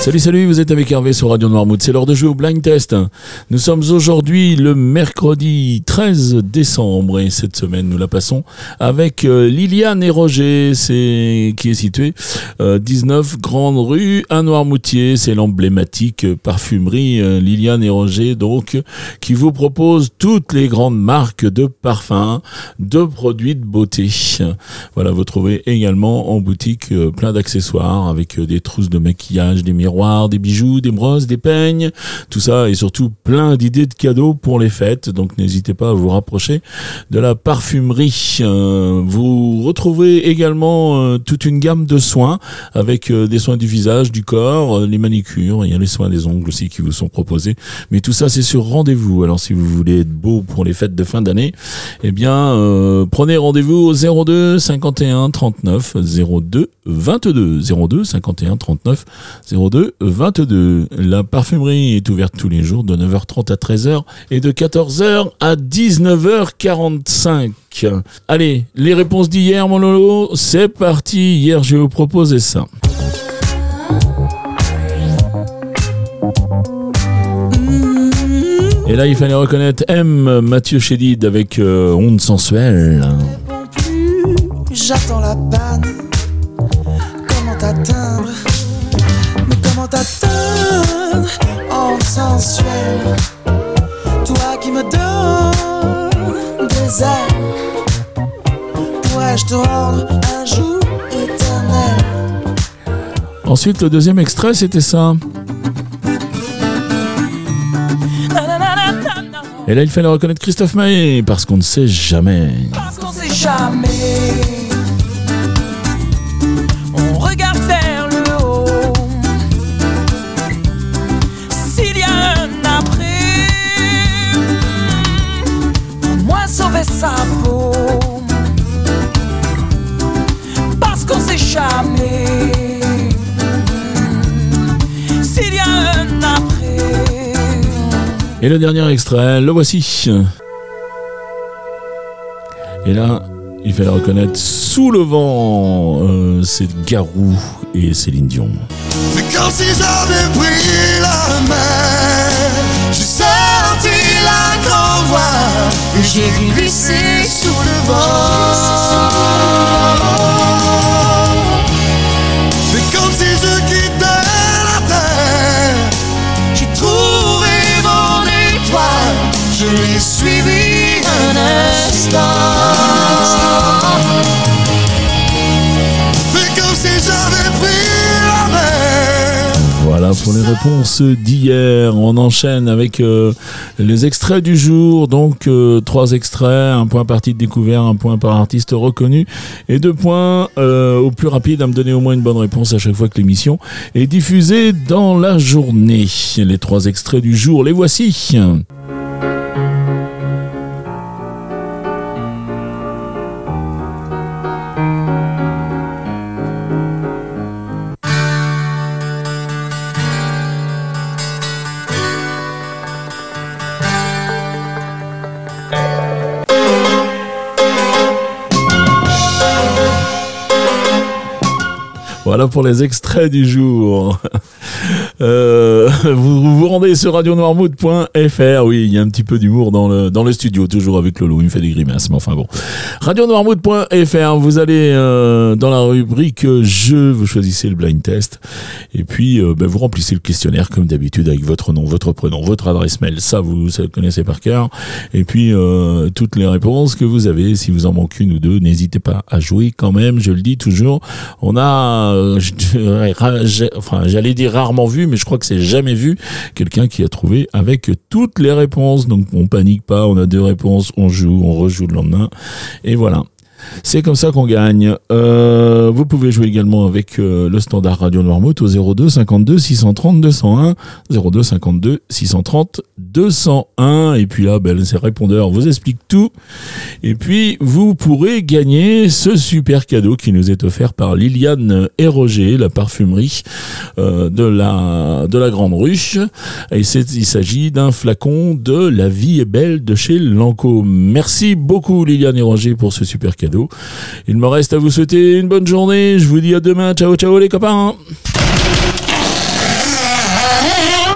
Salut, salut, vous êtes avec Hervé sur Radio Noirmouth. C'est l'heure de jouer au blind test. Nous sommes aujourd'hui le mercredi 13 décembre et cette semaine nous la passons avec euh, Liliane et Roger, c'est qui est situé 19 euh, Grande Rue à Noirmoutier. C'est l'emblématique parfumerie euh, Liliane et Roger donc qui vous propose toutes les grandes marques de parfums, de produits de beauté. Voilà, vous trouvez également en boutique plein d'accessoires avec des trousses de maquillage, des miroirs des bijoux, des brosses, des peignes, tout ça et surtout plein d'idées de cadeaux pour les fêtes. Donc n'hésitez pas à vous rapprocher de la parfumerie. Euh, vous retrouvez également euh, toute une gamme de soins avec euh, des soins du visage, du corps, les manicures, il y a les soins des ongles aussi qui vous sont proposés. Mais tout ça c'est sur rendez-vous. Alors si vous voulez être beau pour les fêtes de fin d'année, eh bien prenez rendez-vous au 02 51 39 02 22 02 51 39 02 22. La parfumerie est ouverte tous les jours de 9h30 à 13h et de 14h à 19h45. Allez, les réponses d'hier, mon Lolo, c'est parti. Hier, je vous proposer ça. Et là, il fallait reconnaître M. Mathieu Chédid avec euh, Onde sensuelle. J'attends la panne. Comment t'atteindre? T'atteindre en sensuel. Toi qui me donnes des ailes, pourrais-je te rendre un jour éternel? Ensuite, le deuxième extrait, c'était ça. Et là, il fallait reconnaître Christophe Maé, parce qu'on ne sait jamais. Parce qu'on sait jamais. Jamais s'il y a un après. Et le dernier extrait, le voici. Et là, il fallait reconnaître sous le vent, euh, c'est Garou et Céline Dion. C'est comme si j'avais pris la mer, j'ai sorti la grande voile et j'ai glissé sous Voilà pour les réponses d'hier. On enchaîne avec euh, les extraits du jour. Donc euh, trois extraits, un point partie de découvert, un point par artiste reconnu et deux points euh, au plus rapide à me donner au moins une bonne réponse à chaque fois que l'émission est diffusée dans la journée. Les trois extraits du jour, les voici. Voilà pour les extraits du jour. Euh, vous vous rendez sur radionoirmood.fr. Oui, il y a un petit peu d'humour dans le, dans le studio, toujours avec Lolo. Il me fait des grimaces, mais enfin bon. Radionoirmood.fr. Vous allez euh, dans la rubrique jeu, vous choisissez le blind test. Et puis, euh, ben, vous remplissez le questionnaire comme d'habitude avec votre nom, votre prénom, votre adresse mail. Ça, vous, ça, connaissez par cœur. Et puis, toutes les réponses que vous avez. Si vous en manquez une ou deux, n'hésitez pas à jouer quand même. Je le dis toujours. On a enfin, j'allais dire rarement vu, mais je crois que c'est jamais vu quelqu'un qui a trouvé avec toutes les réponses. Donc on panique pas, on a deux réponses, on joue, on rejoue le lendemain, et voilà. C'est comme ça qu'on gagne. Euh, vous pouvez jouer également avec euh, le standard Radio Noirmouth au 02 52 630 201 02 52 630 201 et puis là ben, ces répondeurs vous expliquent tout et puis vous pourrez gagner ce super cadeau qui nous est offert par Liliane et Roger, la parfumerie euh, de la de la Grande Ruche et il s'agit d'un flacon de La vie est belle de chez Lancôme. Merci beaucoup Liliane et Roger pour ce super cadeau. Il me reste à vous souhaiter une bonne journée. Je vous dis à demain. Ciao, ciao les copains.